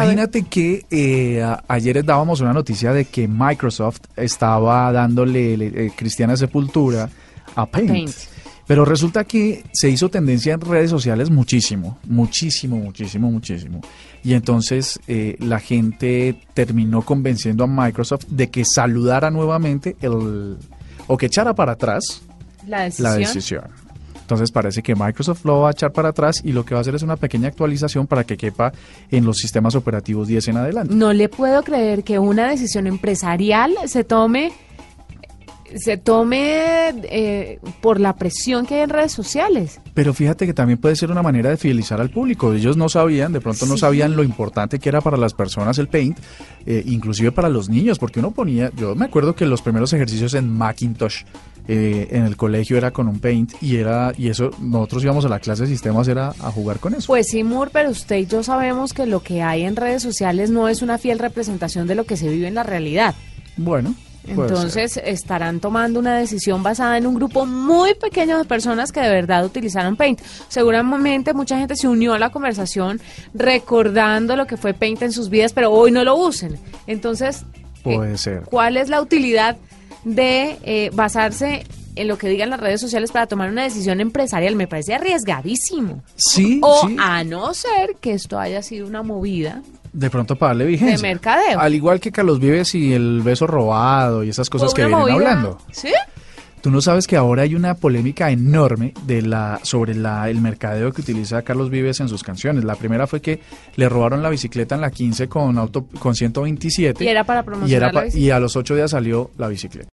Imagínate que eh, ayer dábamos una noticia de que Microsoft estaba dándole eh, cristiana sepultura a Paint. Pero resulta que se hizo tendencia en redes sociales muchísimo, muchísimo, muchísimo, muchísimo. Y entonces eh, la gente terminó convenciendo a Microsoft de que saludara nuevamente el, o que echara para atrás la decisión. Entonces parece que Microsoft lo va a echar para atrás y lo que va a hacer es una pequeña actualización para que quepa en los sistemas operativos 10 en adelante. No le puedo creer que una decisión empresarial se tome se tome eh, por la presión que hay en redes sociales. Pero fíjate que también puede ser una manera de fidelizar al público. Ellos no sabían, de pronto no sabían lo importante que era para las personas el Paint, eh, inclusive para los niños, porque uno ponía, yo me acuerdo que los primeros ejercicios en Macintosh eh, en el colegio era con un Paint y era y eso nosotros íbamos a la clase de sistemas era a jugar con eso. Pues sí, Moore, pero usted y yo sabemos que lo que hay en redes sociales no es una fiel representación de lo que se vive en la realidad. Bueno, entonces estarán tomando una decisión basada en un grupo muy pequeño de personas que de verdad utilizaron Paint. Seguramente mucha gente se unió a la conversación recordando lo que fue Paint en sus vidas, pero hoy no lo usen. Entonces, puede ser. ¿Cuál es la utilidad de eh, basarse en lo que digan las redes sociales para tomar una decisión empresarial? Me parece arriesgadísimo. Sí. O a no ser que esto haya sido una movida de pronto para darle vigencia. De mercadeo. Al igual que Carlos Vives y el beso robado y esas cosas que vienen hablando. ¿Sí? Tú no sabes que ahora hay una polémica enorme de la sobre la, el mercadeo que utiliza Carlos Vives en sus canciones. La primera fue que le robaron la bicicleta en la 15 con auto con 127 y era para promocionar y, y a los ocho días salió la bicicleta.